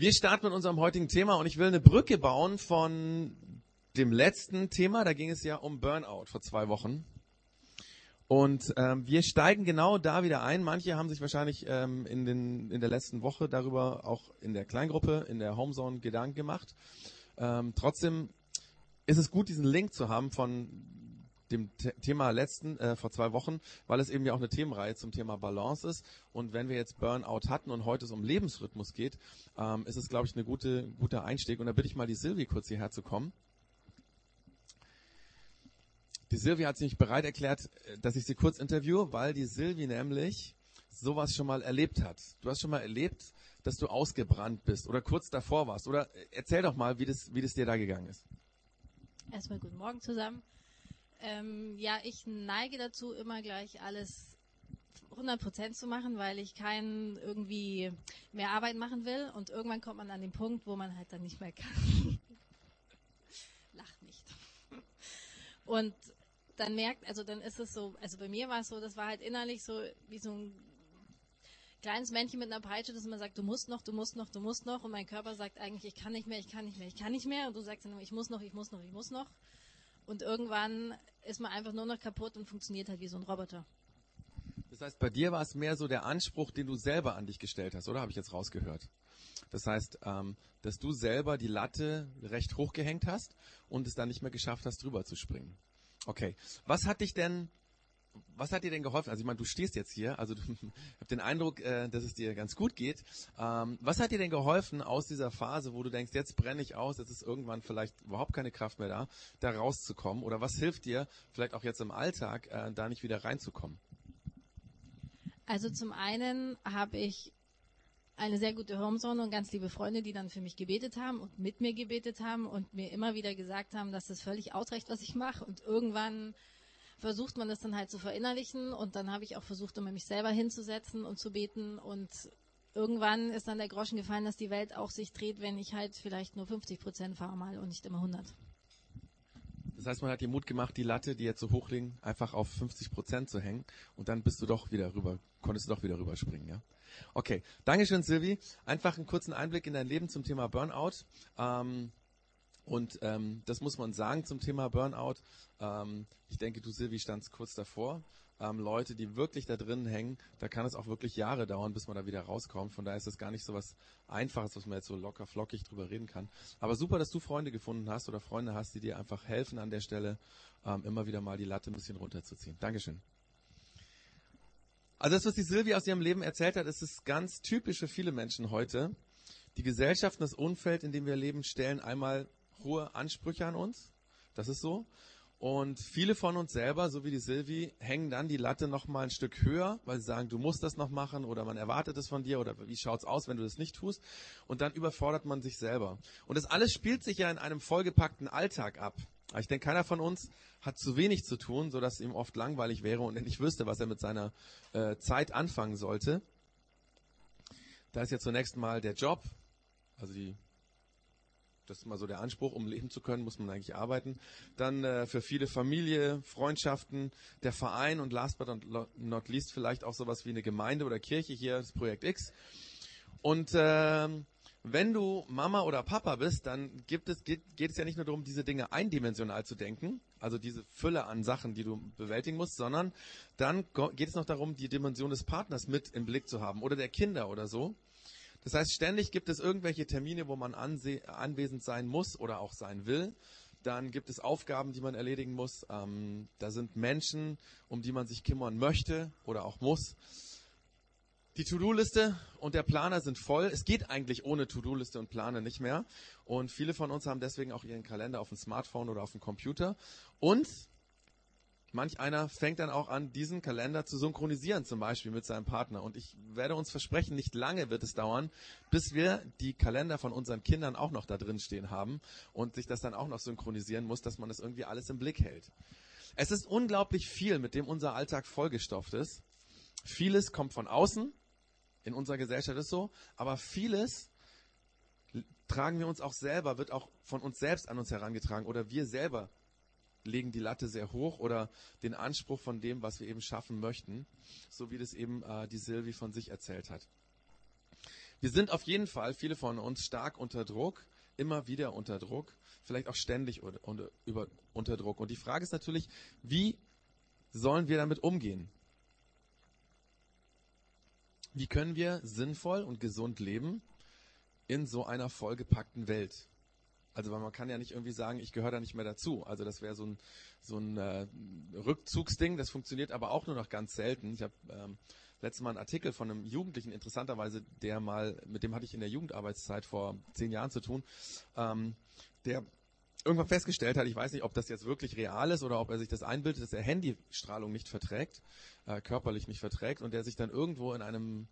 Wir starten mit unserem heutigen Thema und ich will eine Brücke bauen von dem letzten Thema. Da ging es ja um Burnout vor zwei Wochen. Und ähm, wir steigen genau da wieder ein. Manche haben sich wahrscheinlich ähm, in, den, in der letzten Woche darüber auch in der Kleingruppe, in der Homezone Gedanken gemacht. Ähm, trotzdem ist es gut, diesen Link zu haben von dem Thema letzten äh, vor zwei Wochen, weil es eben ja auch eine Themenreihe zum Thema Balance ist. Und wenn wir jetzt Burnout hatten und heute es um Lebensrhythmus geht, ähm, ist es, glaube ich, eine gute guter Einstieg. Und da bitte ich mal die Silvi kurz hierher zu kommen. Die Silvi hat sich bereit erklärt, äh, dass ich sie kurz interviewe, weil die Silvi nämlich sowas schon mal erlebt hat. Du hast schon mal erlebt, dass du ausgebrannt bist oder kurz davor warst. Oder äh, erzähl doch mal, wie das, wie das dir da gegangen ist. Erstmal guten Morgen zusammen. Ähm, ja, ich neige dazu, immer gleich alles 100 zu machen, weil ich keinen irgendwie mehr Arbeit machen will. Und irgendwann kommt man an den Punkt, wo man halt dann nicht mehr kann. Lacht nicht. Und dann merkt, also dann ist es so, also bei mir war es so, das war halt innerlich so wie so ein kleines Männchen mit einer Peitsche, das immer sagt, du musst noch, du musst noch, du musst noch. Und mein Körper sagt eigentlich, ich kann nicht mehr, ich kann nicht mehr, ich kann nicht mehr. Und du sagst dann ich muss noch, ich muss noch, ich muss noch. Und irgendwann ist man einfach nur noch kaputt und funktioniert halt wie so ein Roboter. Das heißt, bei dir war es mehr so der Anspruch, den du selber an dich gestellt hast, oder habe ich jetzt rausgehört? Das heißt, ähm, dass du selber die Latte recht hoch gehängt hast und es dann nicht mehr geschafft hast, drüber zu springen. Okay. Was hat dich denn was hat dir denn geholfen? Also ich meine, du stehst jetzt hier, also ich habe den Eindruck, äh, dass es dir ganz gut geht. Ähm, was hat dir denn geholfen aus dieser Phase, wo du denkst, jetzt brenne ich aus, jetzt ist irgendwann vielleicht überhaupt keine Kraft mehr da, da rauszukommen? Oder was hilft dir, vielleicht auch jetzt im Alltag, äh, da nicht wieder reinzukommen? Also zum einen habe ich eine sehr gute Homezone und ganz liebe Freunde, die dann für mich gebetet haben und mit mir gebetet haben und mir immer wieder gesagt haben, dass das völlig ausreicht, was ich mache. Und irgendwann versucht man das dann halt zu verinnerlichen und dann habe ich auch versucht, immer mich selber hinzusetzen und zu beten und irgendwann ist dann der Groschen gefallen, dass die Welt auch sich dreht, wenn ich halt vielleicht nur 50 Prozent fahre mal und nicht immer 100. Das heißt, man hat dir Mut gemacht, die Latte, die jetzt so hoch liegen, einfach auf 50 Prozent zu hängen und dann bist du doch wieder rüber, konntest du doch wieder rüberspringen, ja? Okay, Dankeschön, Silvi. Einfach einen kurzen Einblick in dein Leben zum Thema Burnout. Ähm, und ähm, das muss man sagen zum Thema Burnout. Ähm, ich denke, du Silvi standst kurz davor. Ähm, Leute, die wirklich da drin hängen, da kann es auch wirklich Jahre dauern, bis man da wieder rauskommt. Von daher ist das gar nicht so was Einfaches, was man jetzt so locker flockig drüber reden kann. Aber super, dass du Freunde gefunden hast oder Freunde hast, die dir einfach helfen an der Stelle, ähm, immer wieder mal die Latte ein bisschen runterzuziehen. Dankeschön. Also das, was die Silvi aus ihrem Leben erzählt hat, ist es ganz typisch für viele Menschen heute. Die Gesellschaft und das Umfeld, in dem wir leben, stellen einmal hohe Ansprüche an uns. Das ist so. Und viele von uns selber, so wie die Silvi, hängen dann die Latte noch mal ein Stück höher, weil sie sagen, du musst das noch machen oder man erwartet es von dir oder wie schaut's aus, wenn du das nicht tust? Und dann überfordert man sich selber. Und das alles spielt sich ja in einem vollgepackten Alltag ab. Ich denke, keiner von uns hat zu wenig zu tun, so dass ihm oft langweilig wäre und nicht wüsste, was er mit seiner äh, Zeit anfangen sollte. Da ist ja zunächst mal der Job, also die das ist mal so der Anspruch, um leben zu können, muss man eigentlich arbeiten. Dann äh, für viele Familie, Freundschaften, der Verein und last but not least vielleicht auch sowas wie eine Gemeinde oder Kirche hier, das Projekt X. Und äh, wenn du Mama oder Papa bist, dann gibt es, geht, geht es ja nicht nur darum, diese Dinge eindimensional zu denken, also diese Fülle an Sachen, die du bewältigen musst, sondern dann geht es noch darum, die Dimension des Partners mit im Blick zu haben oder der Kinder oder so. Das heißt, ständig gibt es irgendwelche Termine, wo man anwesend sein muss oder auch sein will. Dann gibt es Aufgaben, die man erledigen muss. Ähm, da sind Menschen, um die man sich kümmern möchte oder auch muss. Die To-Do-Liste und der Planer sind voll. Es geht eigentlich ohne To-Do-Liste und Planer nicht mehr. Und viele von uns haben deswegen auch ihren Kalender auf dem Smartphone oder auf dem Computer. Und Manch einer fängt dann auch an, diesen Kalender zu synchronisieren, zum Beispiel mit seinem Partner. Und ich werde uns versprechen, nicht lange wird es dauern, bis wir die Kalender von unseren Kindern auch noch da drin stehen haben und sich das dann auch noch synchronisieren muss, dass man das irgendwie alles im Blick hält. Es ist unglaublich viel, mit dem unser Alltag vollgestopft ist. Vieles kommt von außen, in unserer Gesellschaft ist so, aber vieles tragen wir uns auch selber, wird auch von uns selbst an uns herangetragen oder wir selber legen die Latte sehr hoch oder den Anspruch von dem, was wir eben schaffen möchten, so wie das eben äh, die Silvi von sich erzählt hat. Wir sind auf jeden Fall, viele von uns, stark unter Druck, immer wieder unter Druck, vielleicht auch ständig unter, über, unter Druck. Und die Frage ist natürlich, wie sollen wir damit umgehen? Wie können wir sinnvoll und gesund leben in so einer vollgepackten Welt? Also weil man kann ja nicht irgendwie sagen, ich gehöre da nicht mehr dazu. Also das wäre so ein, so ein äh, Rückzugsding, das funktioniert aber auch nur noch ganz selten. Ich habe ähm, letztes Mal einen Artikel von einem Jugendlichen, interessanterweise, der mal, mit dem hatte ich in der Jugendarbeitszeit vor zehn Jahren zu tun, ähm, der irgendwann festgestellt hat, ich weiß nicht, ob das jetzt wirklich real ist oder ob er sich das einbildet, dass er Handystrahlung nicht verträgt, äh, körperlich nicht verträgt und der sich dann irgendwo in einem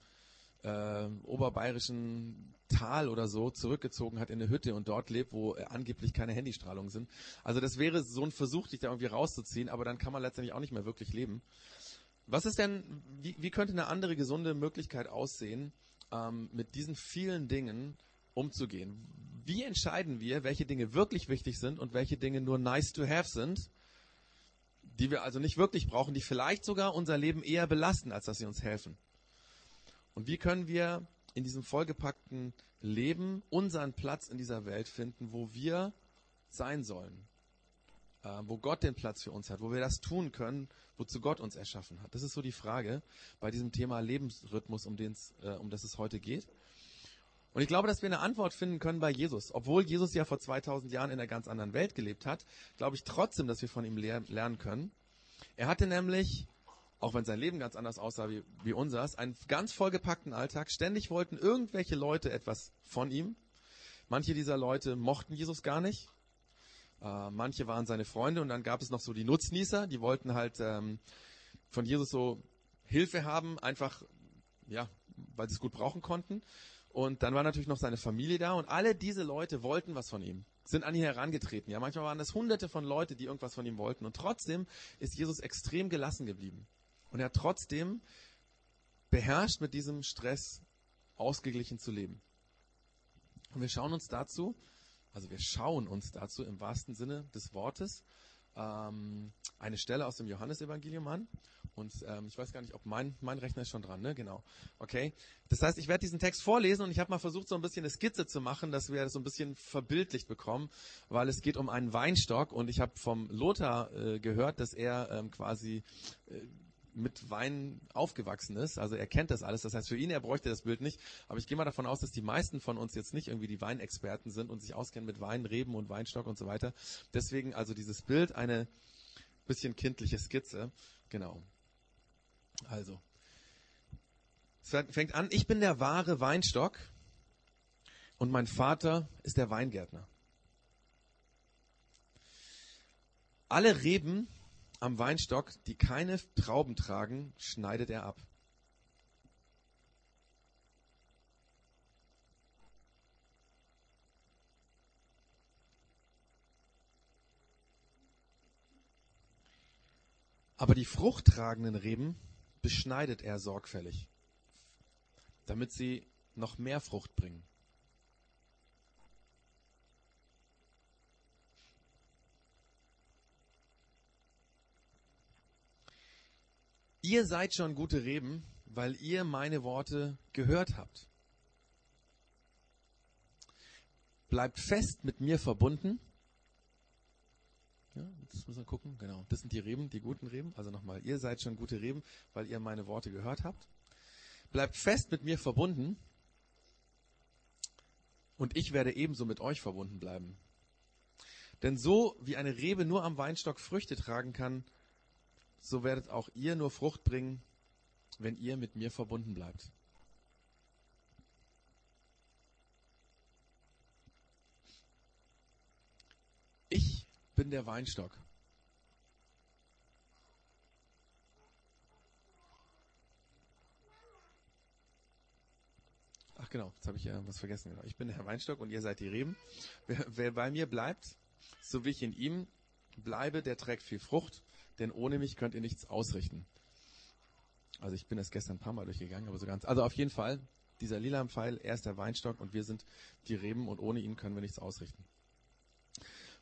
äh, oberbayerischen Tal oder so zurückgezogen hat in eine Hütte und dort lebt, wo äh, angeblich keine Handystrahlungen sind. Also das wäre so ein Versuch, dich da irgendwie rauszuziehen, aber dann kann man letztendlich auch nicht mehr wirklich leben. Was ist denn, wie, wie könnte eine andere gesunde Möglichkeit aussehen, ähm, mit diesen vielen Dingen umzugehen? Wie entscheiden wir, welche Dinge wirklich wichtig sind und welche Dinge nur nice to have sind, die wir also nicht wirklich brauchen, die vielleicht sogar unser Leben eher belasten, als dass sie uns helfen? Und wie können wir in diesem vollgepackten Leben unseren Platz in dieser Welt finden, wo wir sein sollen? Äh, wo Gott den Platz für uns hat, wo wir das tun können, wozu Gott uns erschaffen hat. Das ist so die Frage bei diesem Thema Lebensrhythmus, um, äh, um das es heute geht. Und ich glaube, dass wir eine Antwort finden können bei Jesus. Obwohl Jesus ja vor 2000 Jahren in einer ganz anderen Welt gelebt hat, glaube ich trotzdem, dass wir von ihm lernen können. Er hatte nämlich, auch wenn sein Leben ganz anders aussah wie, wie unseres, einen ganz vollgepackten Alltag. Ständig wollten irgendwelche Leute etwas von ihm. Manche dieser Leute mochten Jesus gar nicht. Äh, manche waren seine Freunde und dann gab es noch so die Nutznießer, die wollten halt ähm, von Jesus so Hilfe haben, einfach, ja, weil sie es gut brauchen konnten. Und dann war natürlich noch seine Familie da und alle diese Leute wollten was von ihm, sind an ihn herangetreten. Ja, manchmal waren das hunderte von Leute, die irgendwas von ihm wollten. Und trotzdem ist Jesus extrem gelassen geblieben. Und er hat trotzdem beherrscht mit diesem Stress ausgeglichen zu leben. Und wir schauen uns dazu also wir schauen uns dazu im wahrsten Sinne des Wortes ähm, eine Stelle aus dem Johannesevangelium an. Und ähm, ich weiß gar nicht, ob mein, mein Rechner ist schon dran, ne? Genau. Okay. Das heißt, ich werde diesen Text vorlesen und ich habe mal versucht, so ein bisschen eine Skizze zu machen, dass wir das so ein bisschen verbildlicht bekommen, weil es geht um einen Weinstock und ich habe vom Lothar äh, gehört, dass er ähm, quasi äh, mit Wein aufgewachsen ist. Also er kennt das alles. Das heißt, für ihn, er bräuchte das Bild nicht. Aber ich gehe mal davon aus, dass die meisten von uns jetzt nicht irgendwie die Weinexperten sind und sich auskennen mit Wein, Reben und Weinstock und so weiter. Deswegen also dieses Bild eine bisschen kindliche Skizze. Genau. Also. Es fängt an, ich bin der wahre Weinstock und mein Vater ist der Weingärtner. Alle Reben, am Weinstock, die keine Trauben tragen, schneidet er ab. Aber die fruchttragenden Reben beschneidet er sorgfältig, damit sie noch mehr Frucht bringen. Ihr seid schon gute Reben, weil ihr meine Worte gehört habt. Bleibt fest mit mir verbunden. Ja, jetzt müssen wir gucken. Genau, das sind die Reben, die guten Reben. Also nochmal, ihr seid schon gute Reben, weil ihr meine Worte gehört habt. Bleibt fest mit mir verbunden. Und ich werde ebenso mit euch verbunden bleiben. Denn so wie eine Rebe nur am Weinstock Früchte tragen kann, so werdet auch ihr nur Frucht bringen, wenn ihr mit mir verbunden bleibt. Ich bin der Weinstock. Ach genau, jetzt habe ich ja was vergessen. Genau. Ich bin der Weinstock und ihr seid die Reben. Wer, wer bei mir bleibt, so wie ich in ihm bleibe, der trägt viel Frucht denn ohne mich könnt ihr nichts ausrichten. Also ich bin das gestern ein paar Mal durchgegangen, aber so ganz. Also auf jeden Fall, dieser lila Pfeil, er ist der Weinstock und wir sind die Reben und ohne ihn können wir nichts ausrichten.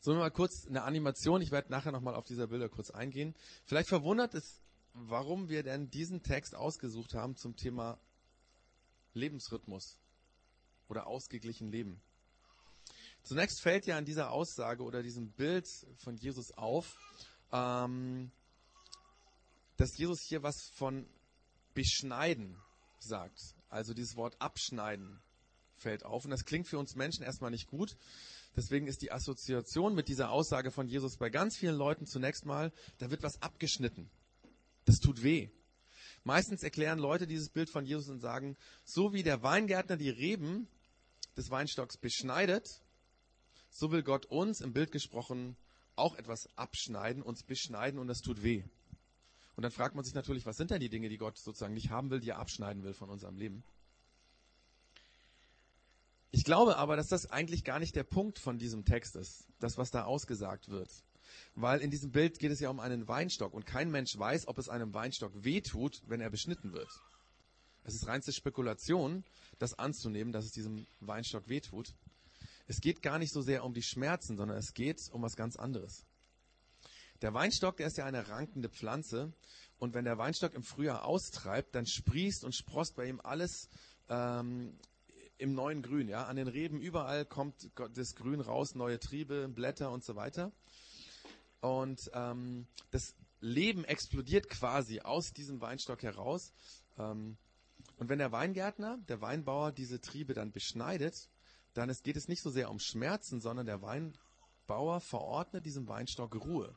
So, mal kurz eine Animation. Ich werde nachher nochmal auf dieser Bilder kurz eingehen. Vielleicht verwundert es, warum wir denn diesen Text ausgesucht haben zum Thema Lebensrhythmus. oder ausgeglichen leben. Zunächst fällt ja an dieser Aussage oder diesem Bild von Jesus auf, ähm, dass Jesus hier was von beschneiden sagt. Also dieses Wort abschneiden fällt auf. Und das klingt für uns Menschen erstmal nicht gut. Deswegen ist die Assoziation mit dieser Aussage von Jesus bei ganz vielen Leuten zunächst mal, da wird was abgeschnitten. Das tut weh. Meistens erklären Leute dieses Bild von Jesus und sagen, so wie der Weingärtner die Reben des Weinstocks beschneidet, so will Gott uns im Bild gesprochen auch etwas abschneiden, uns beschneiden und das tut weh. Und dann fragt man sich natürlich, was sind denn die Dinge, die Gott sozusagen nicht haben will, die er abschneiden will von unserem Leben? Ich glaube aber, dass das eigentlich gar nicht der Punkt von diesem Text ist, das, was da ausgesagt wird. Weil in diesem Bild geht es ja um einen Weinstock und kein Mensch weiß, ob es einem Weinstock wehtut, wenn er beschnitten wird. Es ist reinste Spekulation, das anzunehmen, dass es diesem Weinstock wehtut. Es geht gar nicht so sehr um die Schmerzen, sondern es geht um was ganz anderes. Der Weinstock, der ist ja eine rankende Pflanze. Und wenn der Weinstock im Frühjahr austreibt, dann sprießt und sprost bei ihm alles ähm, im neuen Grün. Ja, an den Reben überall kommt das Grün raus, neue Triebe, Blätter und so weiter. Und ähm, das Leben explodiert quasi aus diesem Weinstock heraus. Ähm, und wenn der Weingärtner, der Weinbauer diese Triebe dann beschneidet, dann ist, geht es nicht so sehr um Schmerzen, sondern der Weinbauer verordnet diesem Weinstock Ruhe.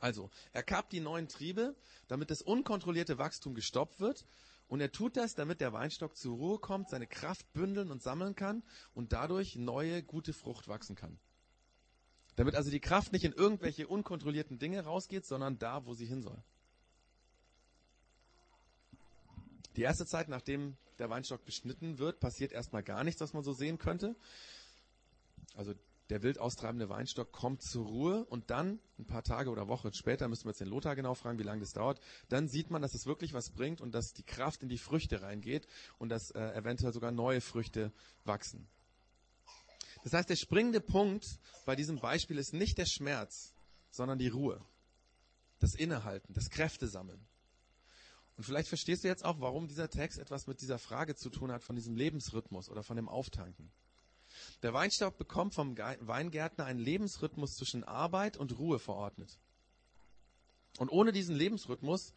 Also, er kappt die neuen Triebe, damit das unkontrollierte Wachstum gestoppt wird. Und er tut das, damit der Weinstock zur Ruhe kommt, seine Kraft bündeln und sammeln kann und dadurch neue, gute Frucht wachsen kann. Damit also die Kraft nicht in irgendwelche unkontrollierten Dinge rausgeht, sondern da, wo sie hin soll. Die erste Zeit, nachdem der Weinstock beschnitten wird, passiert erstmal gar nichts, was man so sehen könnte. Also der wild austreibende Weinstock kommt zur Ruhe und dann, ein paar Tage oder Wochen später, müssen wir jetzt den Lothar genau fragen, wie lange das dauert, dann sieht man, dass es wirklich was bringt und dass die Kraft in die Früchte reingeht und dass äh, eventuell sogar neue Früchte wachsen. Das heißt, der springende Punkt bei diesem Beispiel ist nicht der Schmerz, sondern die Ruhe. Das Innehalten, das Kräftesammeln. Und vielleicht verstehst du jetzt auch, warum dieser Text etwas mit dieser Frage zu tun hat von diesem Lebensrhythmus oder von dem Auftanken. Der Weinstock bekommt vom Weingärtner einen Lebensrhythmus zwischen Arbeit und Ruhe verordnet. Und ohne diesen Lebensrhythmus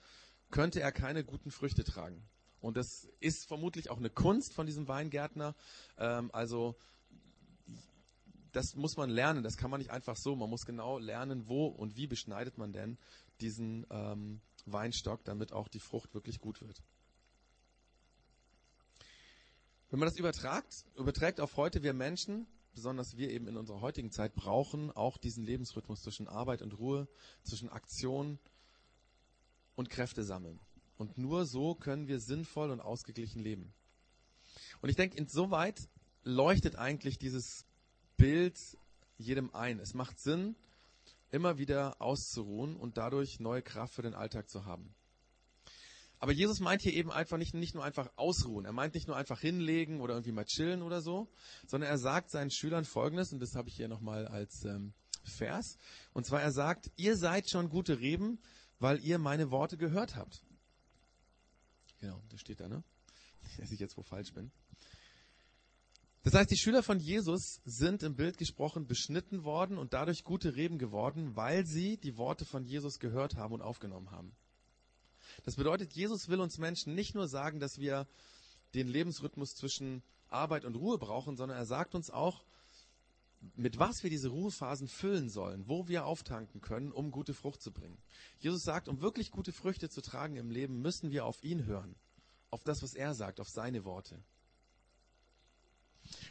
könnte er keine guten Früchte tragen. Und das ist vermutlich auch eine Kunst von diesem Weingärtner. Ähm, also das muss man lernen, das kann man nicht einfach so. Man muss genau lernen, wo und wie beschneidet man denn diesen ähm, Weinstock, damit auch die Frucht wirklich gut wird. Wenn man das übertragt, überträgt auf heute, wir Menschen, besonders wir eben in unserer heutigen Zeit, brauchen auch diesen Lebensrhythmus zwischen Arbeit und Ruhe, zwischen Aktion und Kräfte sammeln. Und nur so können wir sinnvoll und ausgeglichen leben. Und ich denke, insoweit leuchtet eigentlich dieses Bild jedem ein. Es macht Sinn, immer wieder auszuruhen und dadurch neue Kraft für den Alltag zu haben. Aber Jesus meint hier eben einfach nicht, nicht nur einfach ausruhen. Er meint nicht nur einfach hinlegen oder irgendwie mal chillen oder so, sondern er sagt seinen Schülern Folgendes, und das habe ich hier nochmal als ähm, Vers. Und zwar er sagt, ihr seid schon gute Reben, weil ihr meine Worte gehört habt. Genau, das steht da, ne? Dass ich jetzt wo falsch bin. Das heißt, die Schüler von Jesus sind im Bild gesprochen beschnitten worden und dadurch gute Reben geworden, weil sie die Worte von Jesus gehört haben und aufgenommen haben. Das bedeutet, Jesus will uns Menschen nicht nur sagen, dass wir den Lebensrhythmus zwischen Arbeit und Ruhe brauchen, sondern er sagt uns auch, mit was wir diese Ruhephasen füllen sollen, wo wir auftanken können, um gute Frucht zu bringen. Jesus sagt, um wirklich gute Früchte zu tragen im Leben, müssen wir auf ihn hören, auf das, was er sagt, auf seine Worte.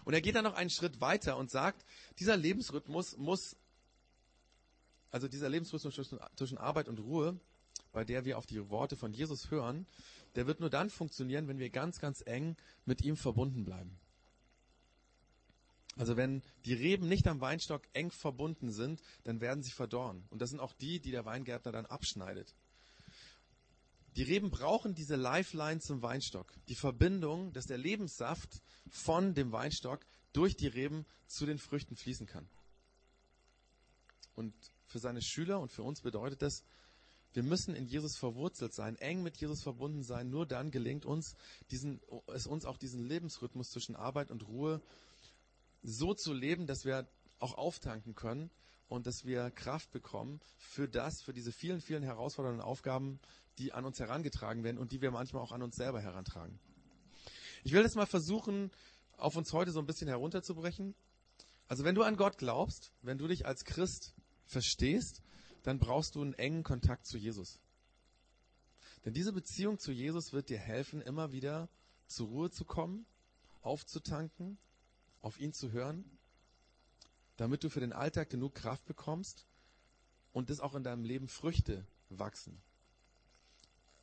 Und er geht dann noch einen Schritt weiter und sagt, dieser Lebensrhythmus muss, also dieser Lebensrhythmus zwischen Arbeit und Ruhe, bei der wir auf die Worte von Jesus hören, der wird nur dann funktionieren, wenn wir ganz, ganz eng mit ihm verbunden bleiben. Also wenn die Reben nicht am Weinstock eng verbunden sind, dann werden sie verdorren. Und das sind auch die, die der Weingärtner dann abschneidet. Die Reben brauchen diese Lifeline zum Weinstock. Die Verbindung, dass der Lebenssaft von dem Weinstock durch die Reben zu den Früchten fließen kann. Und für seine Schüler und für uns bedeutet das, Wir müssen in Jesus verwurzelt sein, eng mit Jesus verbunden sein. Nur dann gelingt uns, diesen, es uns auch diesen Lebensrhythmus zwischen Arbeit und Ruhe so zu leben, dass wir auch auftanken können und dass wir Kraft bekommen für das, für diese vielen, vielen herausfordernden Aufgaben, die an uns herangetragen werden und die wir manchmal auch an uns selber herantragen. Ich will das mal versuchen, auf uns heute so ein bisschen herunterzubrechen. Also wenn du an Gott glaubst, wenn du dich als Christ verstehst, dann brauchst du einen engen Kontakt zu Jesus. Denn diese Beziehung zu Jesus wird dir helfen, immer wieder zur Ruhe zu kommen, aufzutanken, auf ihn zu hören, damit du für den Alltag genug Kraft bekommst und das auch in deinem Leben Früchte wachsen.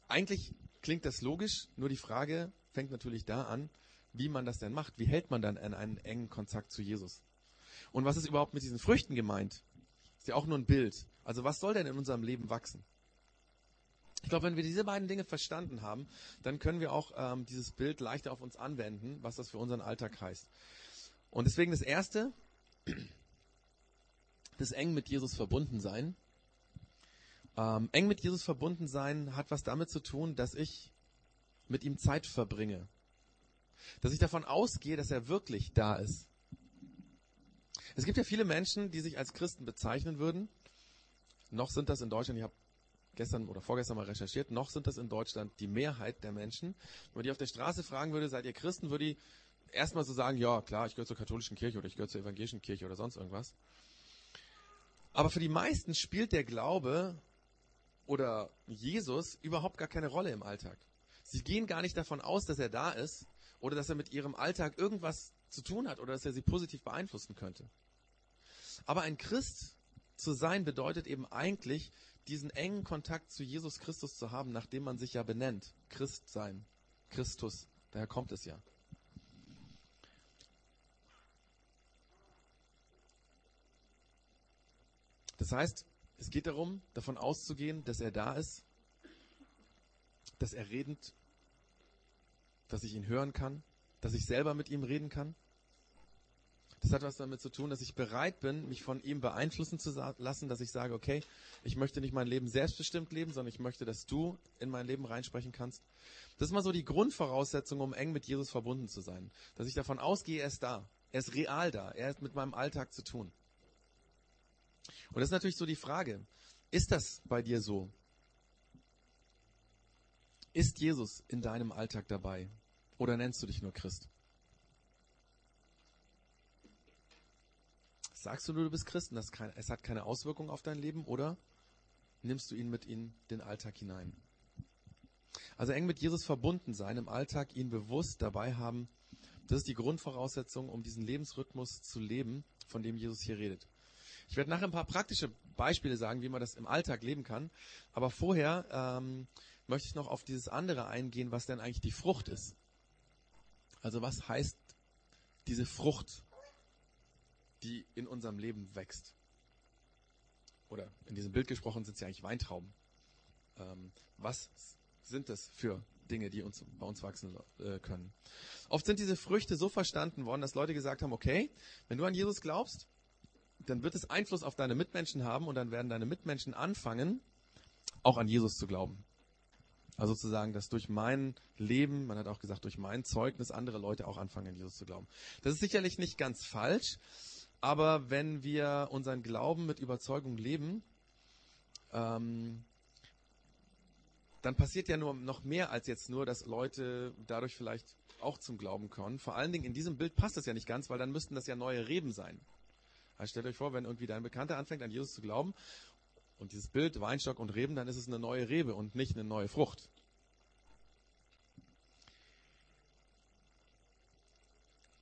Eigentlich klingt das logisch, nur die Frage fängt natürlich da an, wie man das denn macht. Wie hält man dann einen engen Kontakt zu Jesus? Und was ist überhaupt mit diesen Früchten gemeint? Ist ja auch nur ein Bild. Also was soll denn in unserem Leben wachsen? Ich glaube, wenn wir diese beiden Dinge verstanden haben, dann können wir auch ähm, dieses Bild leichter auf uns anwenden, was das für unseren Alltag heißt. Und deswegen das Erste, das eng mit Jesus verbunden sein. Ähm, eng mit Jesus verbunden sein hat was damit zu tun, dass ich mit ihm Zeit verbringe. Dass ich davon ausgehe, dass er wirklich da ist. Es gibt ja viele Menschen, die sich als Christen bezeichnen würden. Noch sind das in Deutschland, ich habe gestern oder vorgestern mal recherchiert, noch sind das in Deutschland die Mehrheit der Menschen. Wenn man die auf der Straße fragen würde, seid ihr Christen, würde ich erstmal so sagen, ja klar, ich gehöre zur katholischen Kirche oder ich gehöre zur evangelischen Kirche oder sonst irgendwas. Aber für die meisten spielt der Glaube oder Jesus überhaupt gar keine Rolle im Alltag. Sie gehen gar nicht davon aus, dass er da ist oder dass er mit ihrem Alltag irgendwas zu tun hat oder dass er sie positiv beeinflussen könnte. Aber ein Christ zu sein bedeutet eben eigentlich, diesen engen Kontakt zu Jesus Christus zu haben, nachdem man sich ja benennt. Christ sein. Christus. Daher kommt es ja. Das heißt, es geht darum, davon auszugehen, dass er da ist, dass er redend, dass ich ihn hören kann, dass ich selber mit ihm reden kann. Das hat was damit zu tun, dass ich bereit bin, mich von ihm beeinflussen zu lassen, dass ich sage, okay, ich möchte nicht mein Leben selbstbestimmt leben, sondern ich möchte, dass du in mein Leben reinsprechen kannst. Das ist mal so die Grundvoraussetzung, um eng mit Jesus verbunden zu sein. Dass ich davon ausgehe, er ist da. Er ist real da. Er hat mit meinem Alltag zu tun. Und das ist natürlich so die Frage, ist das bei dir so? Ist Jesus in deinem Alltag dabei? Oder nennst du dich nur Christ? Sagst du nur, du bist Christ und kein, es hat keine Auswirkung auf dein Leben oder nimmst du ihn mit in den Alltag hinein? Also eng mit Jesus verbunden sein, im Alltag ihn bewusst dabei haben, das ist die Grundvoraussetzung, um diesen Lebensrhythmus zu leben, von dem Jesus hier redet. Ich werde nachher ein paar praktische Beispiele sagen, wie man das im Alltag leben kann. Aber vorher ähm, möchte ich noch auf dieses andere eingehen, was denn eigentlich die Frucht ist. Also was heißt diese Frucht, die in unserem Leben wächst? Oder in diesem Bild gesprochen sind sie eigentlich Weintrauben. Ähm, was sind das für Dinge, die uns, bei uns wachsen äh, können? Oft sind diese Früchte so verstanden worden, dass Leute gesagt haben, okay, wenn du an Jesus glaubst, dann wird es Einfluss auf deine Mitmenschen haben und dann werden deine Mitmenschen anfangen, auch an Jesus zu glauben. Also sozusagen, dass durch mein Leben, man hat auch gesagt, durch mein Zeugnis andere Leute auch anfangen, an Jesus zu glauben. Das ist sicherlich nicht ganz falsch, aber wenn wir unseren Glauben mit Überzeugung leben, ähm, dann passiert ja nur noch mehr als jetzt nur, dass Leute dadurch vielleicht auch zum Glauben kommen. Vor allen Dingen in diesem Bild passt das ja nicht ganz, weil dann müssten das ja neue Reben sein. Also stellt euch vor, wenn irgendwie dein Bekannter anfängt, an Jesus zu glauben und dieses Bild Weinstock und Reben, dann ist es eine neue Rebe und nicht eine neue Frucht.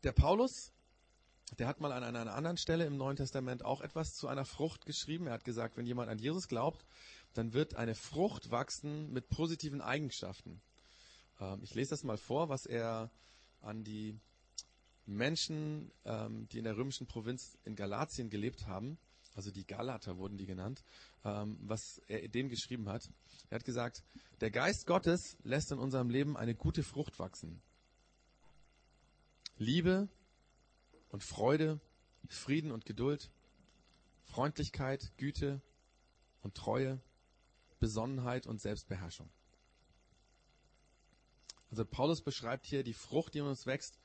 Der Paulus, der hat mal an einer anderen Stelle im Neuen Testament auch etwas zu einer Frucht geschrieben. Er hat gesagt, wenn jemand an Jesus glaubt, dann wird eine Frucht wachsen mit positiven Eigenschaften. Ähm, ich lese das mal vor, was er an die Menschen, ähm, die in der römischen Provinz in Galatien gelebt haben, also die Galater wurden die genannt, ähm, was er denen geschrieben hat. Er hat gesagt, der Geist Gottes lässt in unserem Leben eine gute Frucht wachsen. Liebe und Freude, Frieden und Geduld, Freundlichkeit, Güte und Treue, Besonnenheit und Selbstbeherrschung. Also Paulus beschreibt hier die Frucht, die in uns wächst,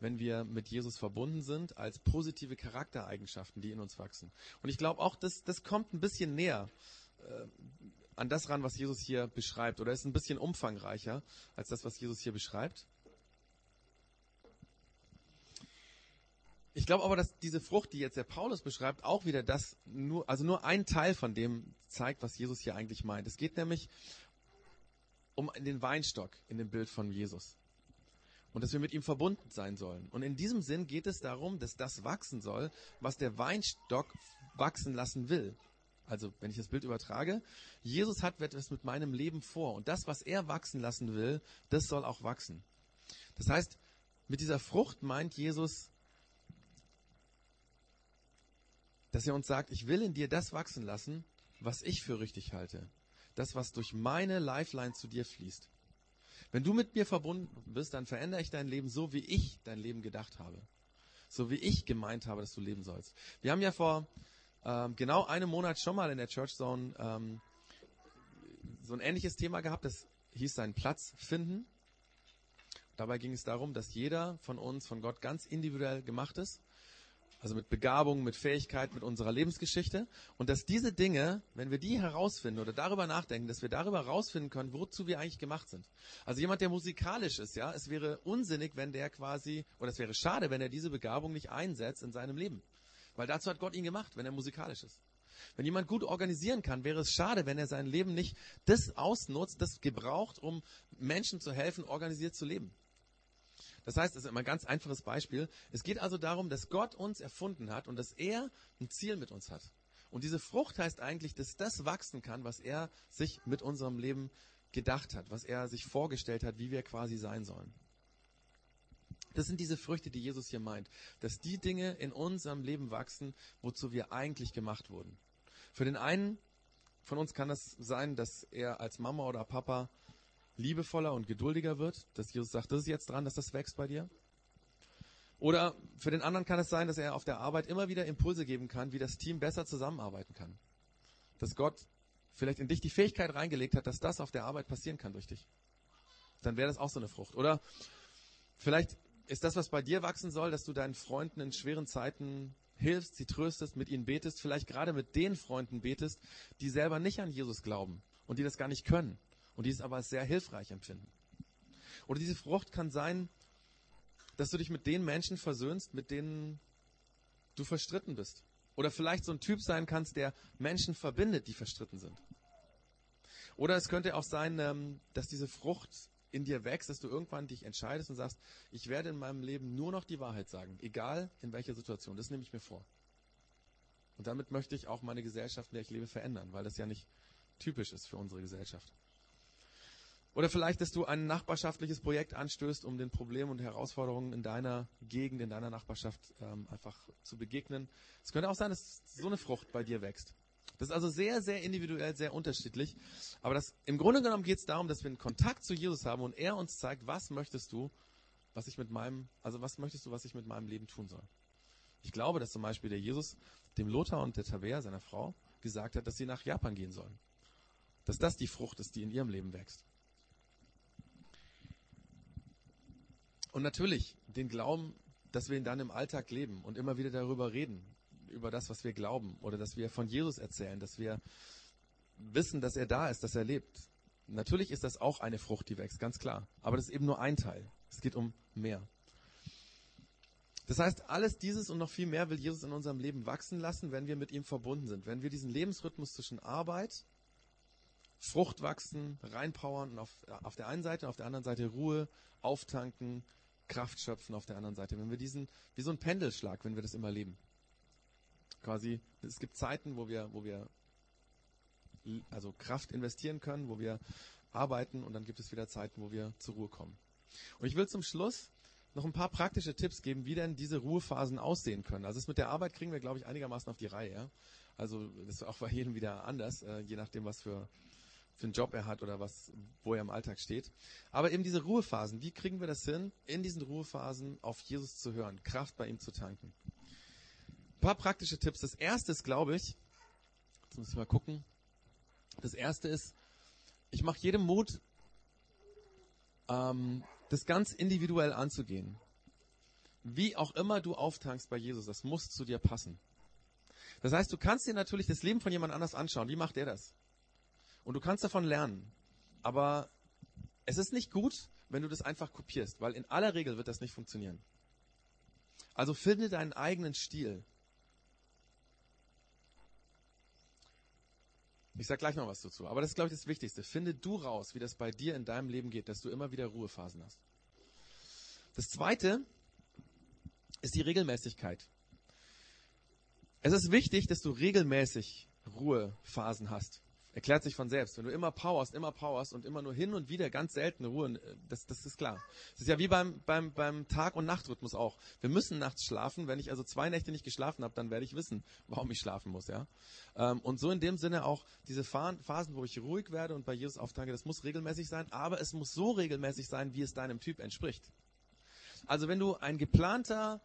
wenn wir mit Jesus verbunden sind, als positive Charaktereigenschaften, die in uns wachsen. Und ich glaube auch, das, das kommt ein bisschen näher äh, an das ran, was Jesus hier beschreibt, oder ist ein bisschen umfangreicher als das, was Jesus hier beschreibt. Ich glaube aber, dass diese Frucht, die jetzt der Paulus beschreibt, auch wieder das nur, also nur ein Teil von dem zeigt, was Jesus hier eigentlich meint. Es geht nämlich um den Weinstock in dem Bild von Jesus. Und dass wir mit ihm verbunden sein sollen. Und in diesem Sinn geht es darum, dass das wachsen soll, was der Weinstock wachsen lassen will. Also, wenn ich das Bild übertrage, Jesus hat etwas mit meinem Leben vor. Und das, was er wachsen lassen will, das soll auch wachsen. Das heißt, mit dieser Frucht meint Jesus, dass er uns sagt, ich will in dir das wachsen lassen, was ich für richtig halte. Das, was durch meine Lifeline zu dir fließt. Wenn du mit mir verbunden bist, dann verändere ich dein Leben so, wie ich dein Leben gedacht habe. So wie ich gemeint habe, dass du leben sollst. Wir haben ja vor ähm, genau einem Monat schon mal in der Church Zone ähm, so ein ähnliches Thema gehabt. Das hieß seinen Platz finden. Dabei ging es darum, dass jeder von uns von Gott ganz individuell gemacht ist also mit Begabung, mit Fähigkeit, mit unserer Lebensgeschichte. Und dass diese Dinge, wenn wir die herausfinden oder darüber nachdenken, dass wir darüber herausfinden können, wozu wir eigentlich gemacht sind. Also jemand, der musikalisch ist, ja, es wäre unsinnig, wenn der quasi, oder es wäre schade, wenn er diese Begabung nicht einsetzt in seinem Leben. Weil dazu hat Gott ihn gemacht, wenn er musikalisch ist. Wenn jemand gut organisieren kann, wäre es schade, wenn er sein Leben nicht das ausnutzt, das gebraucht, um Menschen zu helfen, organisiert zu leben. Das heißt, das ist immer ein ganz einfaches Beispiel. Es geht also darum, dass Gott uns erfunden hat und dass er ein Ziel mit uns hat. Und diese Frucht heißt eigentlich, dass das wachsen kann, was er sich mit unserem Leben gedacht hat, was er sich vorgestellt hat, wie wir quasi sein sollen. Das sind diese Früchte, die Jesus hier meint, dass die Dinge in unserem Leben wachsen, wozu wir eigentlich gemacht wurden. Für den einen von uns kann das sein, dass er als Mama oder Papa liebevoller und geduldiger wird, dass Jesus sagt, das ist jetzt dran, dass das wächst bei dir. Oder für den anderen kann es sein, dass er auf der Arbeit immer wieder Impulse geben kann, wie das Team besser zusammenarbeiten kann. Dass Gott vielleicht in dich die Fähigkeit reingelegt hat, dass das auf der Arbeit passieren kann durch dich. Dann wäre das auch so eine Frucht. Oder vielleicht ist das, was bei dir wachsen soll, dass du deinen Freunden in schweren Zeiten hilfst, sie tröstest, mit ihnen betest, vielleicht gerade mit den Freunden betest, die selber nicht an Jesus glauben und die das gar nicht können und die es aber als sehr hilfreich empfinden. Oder diese Frucht kann sein, dass du dich mit den Menschen versöhnst, mit denen du verstritten bist. Oder vielleicht so ein Typ sein kannst, der Menschen verbindet, die verstritten sind. Oder es könnte auch sein, ähm, dass diese Frucht in dir wächst, dass du irgendwann dich entscheidest und sagst, ich werde in meinem Leben nur noch die Wahrheit sagen, egal in welcher Situation. Das nehme ich mir vor. Und damit möchte ich auch meine Gesellschaft, in der ich lebe, verändern, weil das ja nicht typisch ist für unsere Gesellschaft. Oder vielleicht, dass du ein nachbarschaftliches Projekt anstößt, um den Problemen und Herausforderungen in deiner Gegend, in deiner Nachbarschaft ähm, einfach zu begegnen. Es könnte auch sein, dass so eine Frucht bei dir wächst. Das ist also sehr, sehr individuell, sehr unterschiedlich. Aber das, im Grunde genommen geht es darum, dass wir einen Kontakt zu Jesus haben und er uns zeigt, was möchtest du, was ich mit meinem, also was möchtest du, was ich mit meinem Leben tun soll. Ich glaube, dass zum Beispiel der Jesus dem Lothar und der Tabea, seiner Frau, gesagt hat, dass sie nach Japan gehen sollen. Dass das die Frucht ist, die in ihrem Leben wächst. Und natürlich den Glauben, dass wir ihn dann im Alltag leben und immer wieder darüber reden, über das, was wir glauben oder dass wir von Jesus erzählen, dass wir wissen, dass er da ist, dass er lebt. Natürlich ist das auch eine Frucht, die wächst, ganz klar. Aber das ist eben nur ein Teil. Es geht um mehr. Das heißt, alles dieses und noch viel mehr will Jesus in unserem Leben wachsen lassen, wenn wir mit ihm verbunden sind. Wenn wir diesen Lebensrhythmus zwischen Arbeit, Frucht wachsen, reinpowern und auf, auf der einen Seite, auf der anderen Seite Ruhe, auftanken, Kraft schöpfen auf der anderen Seite. Wenn wir diesen, wie so ein Pendelschlag, wenn wir das immer leben. Quasi, es gibt Zeiten, wo wir, wo wir also Kraft investieren können, wo wir arbeiten und dann gibt es wieder Zeiten, wo wir zur Ruhe kommen. Und ich will zum Schluss noch ein paar praktische Tipps geben, wie denn diese Ruhephasen aussehen können. Also das mit der Arbeit kriegen wir, glaube ich, einigermaßen auf die Reihe. Also das ist auch bei jedem wieder anders, äh, je nachdem, was für für einen Job er hat oder was, wo er im Alltag steht. Aber eben diese Ruhephasen, wie kriegen wir das hin, in diesen Ruhephasen auf Jesus zu hören, Kraft bei ihm zu tanken? Ein paar praktische Tipps. Das erste ist, glaube ich, jetzt muss ich mal gucken, Das erste ist, ich mache jedem Mut, ähm, das ganz individuell anzugehen. Wie auch immer du auftankst bei Jesus, das muss zu dir passen. Das heißt, du kannst dir natürlich das Leben von jemand anders anschauen. Wie macht er das? Und du kannst davon lernen. Aber es ist nicht gut, wenn du das einfach kopierst, weil in aller Regel wird das nicht funktionieren. Also finde deinen eigenen Stil. Ich sage gleich noch was dazu, aber das ist, glaube ich, das Wichtigste. Finde du raus, wie das bei dir in deinem Leben geht, dass du immer wieder Ruhephasen hast. Das Zweite ist die Regelmäßigkeit. Es ist wichtig, dass du regelmäßig Ruhephasen hast. Erklärt sich von selbst. Wenn du immer powerst, immer powerst und immer nur hin und wieder ganz selten Ruhe, äh, das, das ist klar. Das ist ja wie beim, beim, beim Tag- und Nachtrhythmus auch. Wir müssen nachts schlafen. Wenn ich also zwei Nächte nicht geschlafen habe, dann werde ich wissen, warum ich schlafen muss. Ja. Ähm, und so in dem Sinne auch diese Phasen, wo ich ruhig werde und bei Jesus auftanke, das muss regelmäßig sein, aber es muss so regelmäßig sein, wie es deinem Typ entspricht. Also wenn du ein geplanter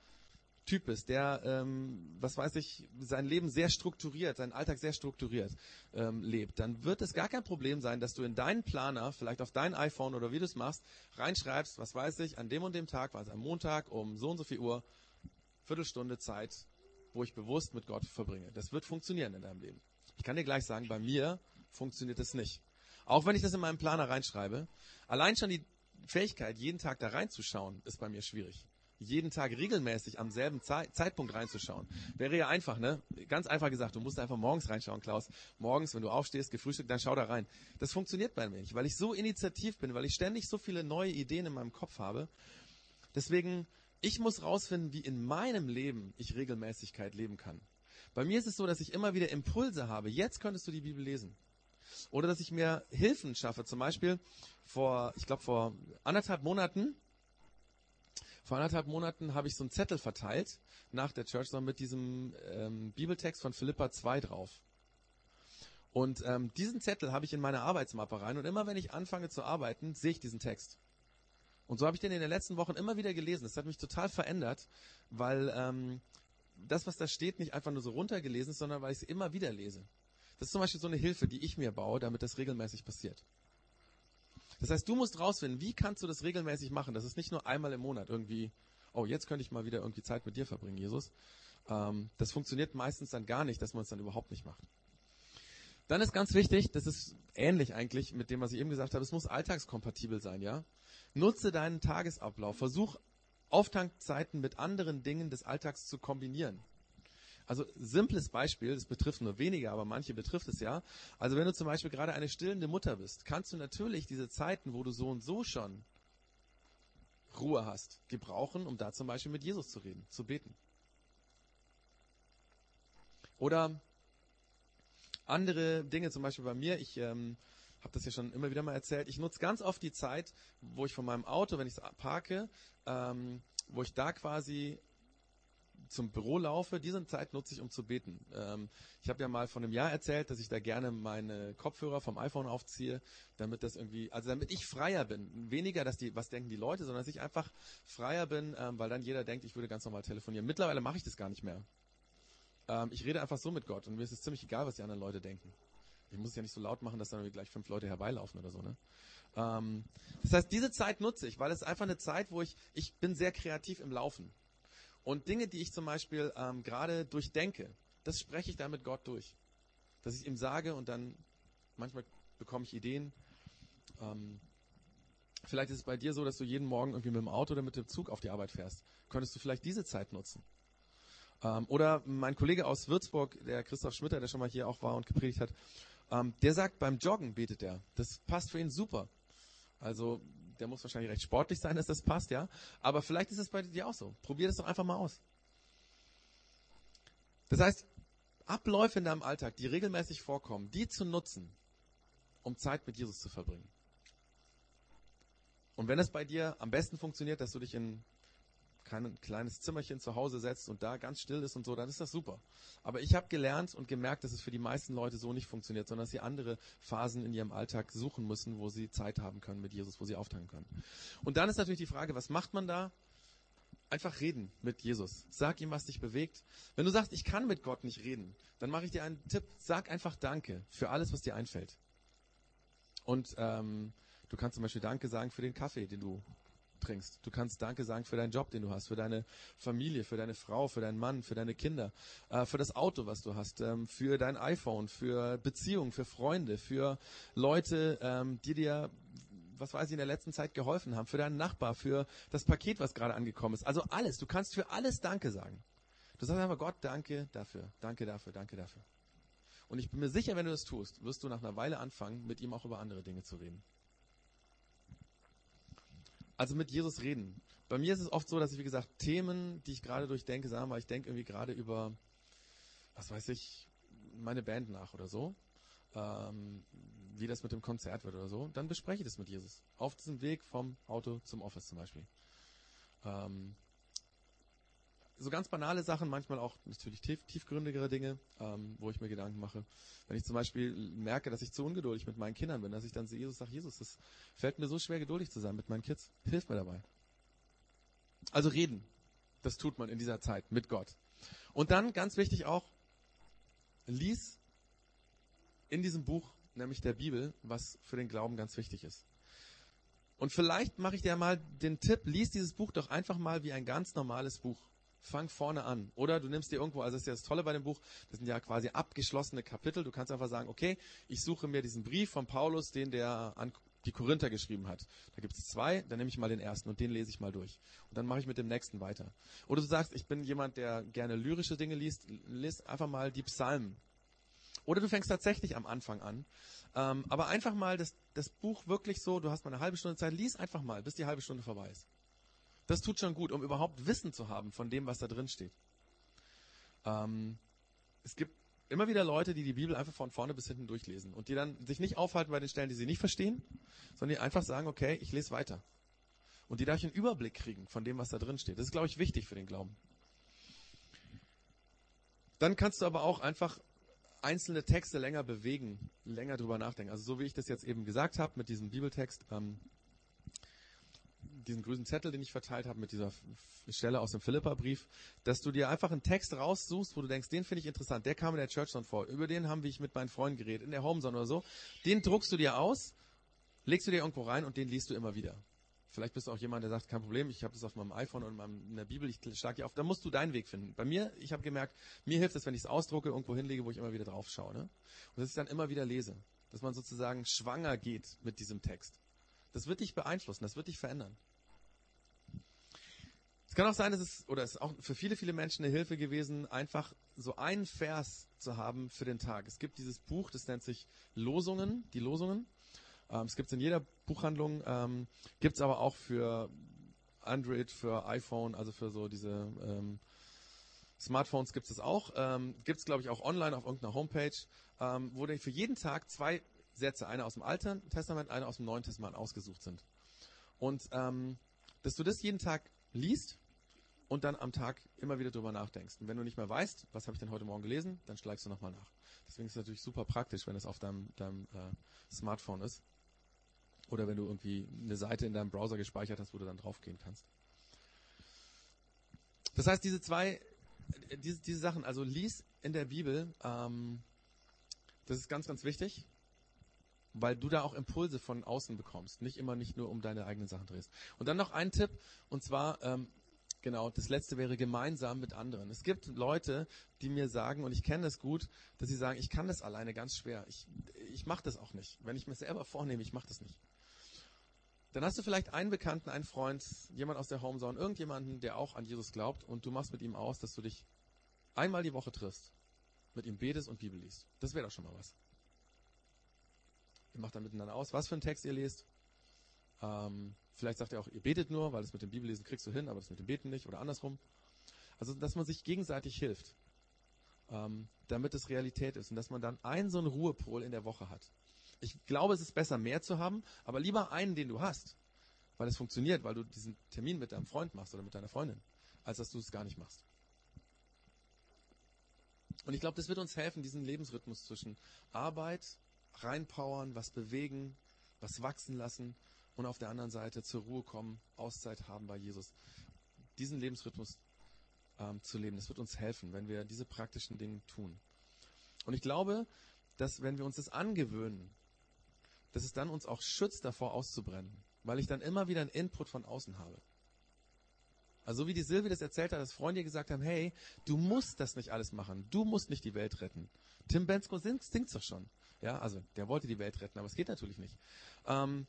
Typ ist, der, ähm, was weiß ich, sein Leben sehr strukturiert, seinen Alltag sehr strukturiert ähm, lebt, dann wird es gar kein Problem sein, dass du in deinen Planer, vielleicht auf dein iPhone oder wie du es machst, reinschreibst, was weiß ich, an dem und dem Tag, war es am Montag um so und so viel Uhr, Viertelstunde Zeit, wo ich bewusst mit Gott verbringe. Das wird funktionieren in deinem Leben. Ich kann dir gleich sagen, bei mir funktioniert es nicht. Auch wenn ich das in meinen Planer reinschreibe, allein schon die Fähigkeit, jeden Tag da reinzuschauen, ist bei mir schwierig jeden Tag regelmäßig am selben Ze Zeitpunkt reinzuschauen. Wäre ja einfach, ne? Ganz einfach gesagt, du musst einfach morgens reinschauen, Klaus. Morgens, wenn du aufstehst, gefrühstückt, dann schau da rein. Das funktioniert bei mir nicht, weil ich so initiativ bin, weil ich ständig so viele neue Ideen in meinem Kopf habe. Deswegen, ich muss rausfinden, wie in meinem Leben ich Regelmäßigkeit leben kann. Bei mir ist es so, dass ich immer wieder Impulse habe. Jetzt könntest du die Bibel lesen. Oder dass ich mir Hilfen schaffe. Zum Beispiel vor, ich glaube vor anderthalb Monaten vor anderthalb Monaten habe ich so einen Zettel verteilt nach der Church Song mit diesem ähm, Bibeltext von Philippa 2 drauf. Und ähm, diesen Zettel habe ich in meine Arbeitsmappe rein und immer wenn ich anfange zu arbeiten, sehe ich diesen Text. Und so habe ich den in den letzten Wochen immer wieder gelesen. Das hat mich total verändert, weil ähm, das, was da steht, nicht einfach nur so runtergelesen ist, sondern weil ich es immer wieder lese. Das ist zum Beispiel so eine Hilfe, die ich mir baue, damit das regelmäßig passiert. Das heißt, du musst rausfinden, wie kannst du das regelmäßig machen? Das ist nicht nur einmal im Monat irgendwie, oh, jetzt könnte ich mal wieder irgendwie Zeit mit dir verbringen, Jesus. Ähm, das funktioniert meistens dann gar nicht, dass man es dann überhaupt nicht macht. Dann ist ganz wichtig, das ist ähnlich eigentlich mit dem, was ich eben gesagt habe, es muss alltagskompatibel sein, ja? Nutze deinen Tagesablauf, versuch Auftankzeiten mit anderen Dingen des Alltags zu kombinieren. Also simples Beispiel, das betrifft nur wenige, aber manche betrifft es ja. Also wenn du zum Beispiel gerade eine stillende Mutter bist, kannst du natürlich diese Zeiten, wo du so und so schon Ruhe hast, gebrauchen, um da zum Beispiel mit Jesus zu reden, zu beten. Oder andere Dinge, zum Beispiel bei mir, ich ähm, habe das ja schon immer wieder mal erzählt, ich nutze ganz oft die Zeit, wo ich von meinem Auto, wenn ich es parke, ähm, wo ich da quasi zum Büro laufe, diese Zeit nutze ich, um zu beten. Ähm, ich habe ja mal von einem Jahr erzählt, dass ich da gerne meine Kopfhörer vom iPhone aufziehe, damit das irgendwie, also damit ich freier bin. Weniger, dass die, was denken die Leute, sondern dass ich einfach freier bin, ähm, weil dann jeder denkt, ich würde ganz normal telefonieren. Mittlerweile mache ich das gar nicht mehr. Ähm, ich rede einfach so mit Gott und mir ist es ziemlich egal, was die anderen Leute denken. Ich muss es ja nicht so laut machen, dass dann irgendwie gleich fünf Leute herbeilaufen oder so, ne? Ähm, das heißt, diese Zeit nutze ich, weil es einfach eine Zeit, wo ich, ich bin sehr kreativ im Laufen. Und Dinge, die ich zum Beispiel ähm, gerade durchdenke, das spreche ich dann mit Gott durch. Dass ich ihm sage und dann manchmal bekomme ich Ideen. Ähm, vielleicht ist es bei dir so, dass du jeden Morgen irgendwie mit dem Auto oder mit dem Zug auf die Arbeit fährst. Könntest du vielleicht diese Zeit nutzen? Ähm, oder mein Kollege aus Würzburg, der Christoph Schmitter, der schon mal hier auch war und gepredigt hat, ähm, der sagt, beim Joggen betet er. Das passt für ihn super. Also der muss wahrscheinlich recht sportlich sein, dass das passt, ja. Aber vielleicht ist es bei dir auch so. Probier das doch einfach mal aus. Das heißt, Abläufe in deinem Alltag, die regelmäßig vorkommen, die zu nutzen, um Zeit mit Jesus zu verbringen. Und wenn es bei dir am besten funktioniert, dass du dich in kein kleines Zimmerchen zu Hause setzt und da ganz still ist und so, dann ist das super. Aber ich habe gelernt und gemerkt, dass es für die meisten Leute so nicht funktioniert, sondern dass sie andere Phasen in ihrem Alltag suchen müssen, wo sie Zeit haben können mit Jesus, wo sie auftanken können. Und dann ist natürlich die Frage, was macht man da? Einfach reden mit Jesus. Sag ihm, was dich bewegt. Wenn du sagst, ich kann mit Gott nicht reden, dann mache ich dir einen Tipp. Sag einfach Danke für alles, was dir einfällt. Und ähm, du kannst zum Beispiel Danke sagen für den Kaffee, den du trinkst. Du kannst Danke sagen für deinen Job, den du hast, für deine Familie, für deine Frau, für deinen Mann, für deine Kinder, äh, für das Auto, was du hast, ähm, für dein iPhone, für Beziehungen, für Freunde, für Leute, ähm, die dir was weiß ich, in der letzten Zeit geholfen haben, für deinen Nachbar, für das Paket, was gerade angekommen ist. Also alles. Du kannst für alles Danke sagen. Du sagst einfach Gott, danke dafür, danke dafür, danke dafür. Und ich bin mir sicher, wenn du das tust, wirst du nach einer Weile anfangen, mit ihm auch über andere Dinge zu reden. Also mit Jesus reden. Bei mir ist es oft so, dass ich, wie gesagt, Themen, die ich gerade durchdenke, sagen wir, ich denke irgendwie gerade über, was weiß ich, meine Band nach oder so, ähm, wie das mit dem Konzert wird oder so, dann bespreche ich das mit Jesus. Auf diesem Weg vom Auto zum Office zum Beispiel. Ähm, so ganz banale Sachen, manchmal auch natürlich tief, tiefgründigere Dinge, ähm, wo ich mir Gedanken mache. Wenn ich zum Beispiel merke, dass ich zu ungeduldig mit meinen Kindern bin, dass ich dann zu Jesus sage, Jesus, das fällt mir so schwer, geduldig zu sein mit meinen Kids. Hilf mir dabei. Also reden. Das tut man in dieser Zeit mit Gott. Und dann, ganz wichtig auch, lies in diesem Buch, nämlich der Bibel, was für den Glauben ganz wichtig ist. Und vielleicht mache ich dir mal den Tipp, lies dieses Buch doch einfach mal wie ein ganz normales Buch fang vorne an. Oder du nimmst dir irgendwo, also das ist ja das Tolle bei dem Buch, das sind ja quasi abgeschlossene Kapitel. Du kannst einfach sagen, okay, ich suche mir diesen Brief von Paulus, den der an die Korinther geschrieben hat. Da gibt es zwei, dann nehme ich mal den ersten und den lese ich mal durch. Und dann mache ich mit dem nächsten weiter. Oder du sagst, ich bin jemand, der gerne lyrische Dinge liest, liest einfach mal die Psalmen. Oder du fängst tatsächlich am Anfang an. Ähm, aber einfach mal das, das Buch wirklich so, du hast mal eine halbe Stunde Zeit, lies einfach mal, bis die halbe Stunde vorbei ist. Das tut schon gut, um überhaupt Wissen zu haben von dem, was da drin steht. Ähm, es gibt immer wieder Leute, die die Bibel einfach von vorne bis hinten durchlesen und die dann sich nicht aufhalten bei den Stellen, die sie nicht verstehen, sondern die einfach sagen, okay, ich lese weiter. Und die dadurch einen Überblick kriegen von dem, was da drin steht. Das ist, glaube ich, wichtig für den Glauben. Dann kannst du aber auch einfach einzelne Texte länger bewegen, länger drüber nachdenken. Also so wie ich das jetzt eben gesagt habe mit diesem Bibeltext, ähm, diesen grünen Zettel, den ich verteilt habe mit dieser Stelle aus dem Philippa-Brief, dass du dir einfach einen Text raussuchst, wo du denkst, den finde ich interessant, der kam in der Church vor, über den haben wir ich mit meinen Freunden geredet, in der Homezone oder so. Den druckst du dir aus, legst du dir irgendwo rein und den liest du immer wieder. Vielleicht bist du auch jemand, der sagt, kein Problem, ich habe das auf meinem iPhone und in der Bibel, ich schlage dir auf. Da musst du deinen Weg finden. Bei mir, ich habe gemerkt, mir hilft es, wenn ich es ausdrucke, irgendwo hinlege, wo ich immer wieder drauf schaue. Ne? Und dass ich dann immer wieder lese. Dass man sozusagen schwanger geht mit diesem Text. Das wird dich beeinflussen, das wird dich verändern. Es kann auch sein, dass es, oder es ist auch für viele, viele Menschen eine Hilfe gewesen, einfach so einen Vers zu haben für den Tag. Es gibt dieses Buch, das nennt sich Losungen, die Losungen. Ähm, es gibt es in jeder Buchhandlung, ähm, gibt es aber auch für Android, für iPhone, also für so diese ähm, Smartphones gibt es auch. Ähm, gibt es, glaube ich, auch online auf irgendeiner Homepage, ähm, wo für jeden Tag zwei Sätze, einer aus dem Alten Testament, einer aus dem Neuen Testament ausgesucht sind. Und ähm, dass du das jeden Tag liest und dann am Tag immer wieder drüber nachdenkst. Und wenn du nicht mehr weißt, was habe ich denn heute Morgen gelesen, dann schlägst du nochmal nach. Deswegen ist es natürlich super praktisch, wenn es auf deinem, deinem äh, Smartphone ist. Oder wenn du irgendwie eine Seite in deinem Browser gespeichert hast, wo du dann draufgehen kannst. Das heißt, diese zwei, äh, diese, diese Sachen, also lies in der Bibel, ähm, das ist ganz, ganz wichtig, weil du da auch Impulse von außen bekommst, nicht immer nicht nur um deine eigenen Sachen drehst. Und dann noch ein Tipp, und zwar ähm, Genau, das letzte wäre gemeinsam mit anderen. Es gibt Leute, die mir sagen, und ich kenne das gut, dass sie sagen, ich kann das alleine ganz schwer. Ich, ich mache das auch nicht. Wenn ich mir selber vornehme, ich mache das nicht. Dann hast du vielleicht einen Bekannten, einen Freund, jemand aus der Homezone, irgendjemanden, der auch an Jesus glaubt und du machst mit ihm aus, dass du dich einmal die Woche triffst, mit ihm betest und Bibel liest. Das wäre doch schon mal was. Ihr macht dann miteinander aus, was für einen Text ihr lest, ähm, vielleicht sagt er auch, ihr betet nur, weil das mit dem Bibellesen kriegst du hin, aber das mit dem Beten nicht oder andersrum. Also, dass man sich gegenseitig hilft, ähm, damit es Realität ist und dass man dann einen so einen Ruhepol in der Woche hat. Ich glaube, es ist besser, mehr zu haben, aber lieber einen, den du hast, weil es funktioniert, weil du diesen Termin mit deinem Freund machst oder mit deiner Freundin, als dass du es gar nicht machst. Und ich glaube, das wird uns helfen, diesen Lebensrhythmus zwischen Arbeit, reinpowern, was bewegen, was wachsen lassen und auf der anderen Seite zur Ruhe kommen, Auszeit haben bei Jesus. Diesen Lebensrhythmus ähm, zu leben, das wird uns helfen, wenn wir diese praktischen Dinge tun. Und ich glaube, dass wenn wir uns das angewöhnen, dass es dann uns auch schützt, davor auszubrennen. Weil ich dann immer wieder einen Input von außen habe. Also so wie die Silvi das erzählt hat, dass Freunde ihr gesagt haben, hey, du musst das nicht alles machen. Du musst nicht die Welt retten. Tim Bensko singt, singt's doch schon. Ja, also der wollte die Welt retten, aber es geht natürlich nicht. Ähm,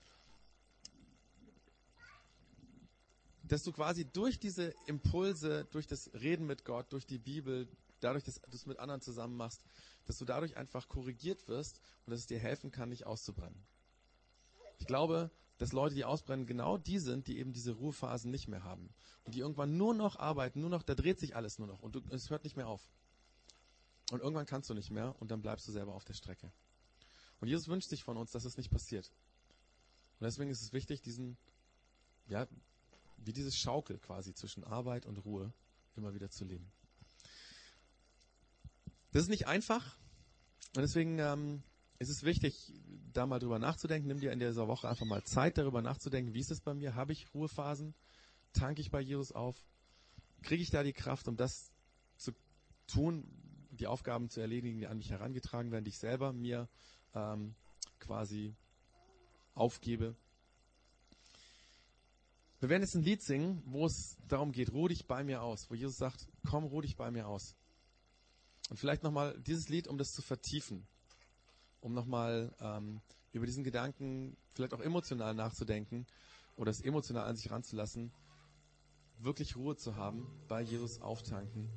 dass du quasi durch diese Impulse, durch das Reden mit Gott, durch die Bibel, dadurch, dass du es mit anderen zusammen machst, dass du dadurch einfach korrigiert wirst und dass es dir helfen kann, nicht auszubrennen. Ich glaube, dass Leute, die ausbrennen, genau die sind, die eben diese Ruhephasen nicht mehr haben. Und die irgendwann nur noch arbeiten, nur noch, da dreht sich alles nur noch und du, es hört nicht mehr auf. Und irgendwann kannst du nicht mehr und dann bleibst du selber auf der Strecke. Und Jesus wünscht sich von uns, dass es nicht passiert. Und deswegen ist es wichtig, diesen, ja, wie dieses Schaukel quasi zwischen Arbeit und Ruhe immer wieder zu leben. Das ist nicht einfach und deswegen ähm, ist es wichtig, da mal drüber nachzudenken. Nimm dir in dieser Woche einfach mal Zeit, darüber nachzudenken, wie ist es bei mir? Habe ich Ruhephasen? Tanke ich bei Jesus auf? Kriege ich da die Kraft, um das zu tun, die Aufgaben zu erledigen, die an mich herangetragen werden, die ich selber mir ähm, quasi aufgebe? Wir werden jetzt ein Lied singen, wo es darum geht, ruh dich bei mir aus, wo Jesus sagt, komm, ruh dich bei mir aus. Und vielleicht nochmal dieses Lied, um das zu vertiefen, um nochmal ähm, über diesen Gedanken vielleicht auch emotional nachzudenken oder es emotional an sich ranzulassen, wirklich Ruhe zu haben, bei Jesus auftanken